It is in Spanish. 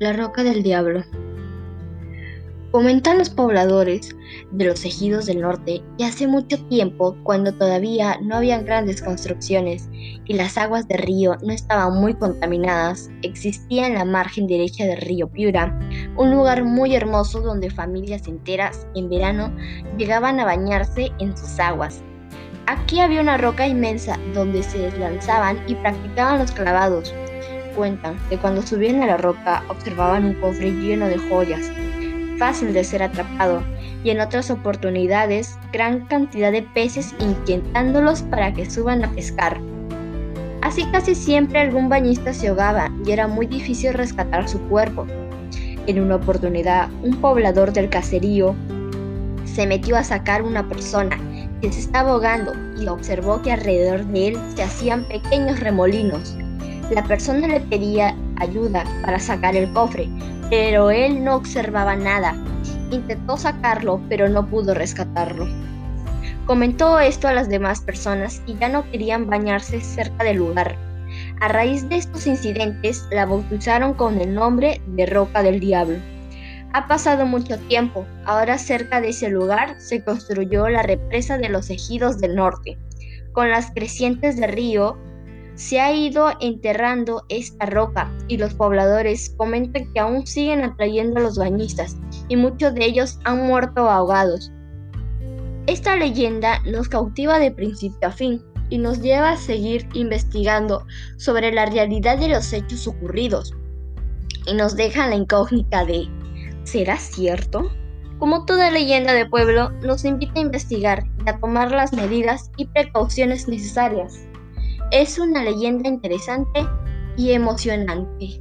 La Roca del Diablo. Comentan los pobladores de los ejidos del norte que hace mucho tiempo, cuando todavía no habían grandes construcciones y las aguas del río no estaban muy contaminadas, existía en la margen derecha del río Piura un lugar muy hermoso donde familias enteras en verano llegaban a bañarse en sus aguas. Aquí había una roca inmensa donde se lanzaban y practicaban los clavados, cuentan que cuando subían a la roca observaban un cofre lleno de joyas, fácil de ser atrapado, y en otras oportunidades gran cantidad de peces inquietándolos para que suban a pescar. Así casi siempre algún bañista se ahogaba y era muy difícil rescatar su cuerpo. En una oportunidad, un poblador del caserío se metió a sacar una persona que se estaba ahogando y observó que alrededor de él se hacían pequeños remolinos. La persona le pedía ayuda para sacar el cofre, pero él no observaba nada. Intentó sacarlo, pero no pudo rescatarlo. Comentó esto a las demás personas y ya no querían bañarse cerca del lugar. A raíz de estos incidentes, la bautizaron con el nombre de Roca del Diablo. Ha pasado mucho tiempo, ahora cerca de ese lugar se construyó la represa de los ejidos del norte. Con las crecientes del río se ha ido enterrando esta roca y los pobladores comentan que aún siguen atrayendo a los bañistas y muchos de ellos han muerto ahogados. Esta leyenda nos cautiva de principio a fin y nos lleva a seguir investigando sobre la realidad de los hechos ocurridos y nos deja la incógnita de ¿será cierto? Como toda leyenda de pueblo, nos invita a investigar y a tomar las medidas y precauciones necesarias. Es una leyenda interesante y emocionante.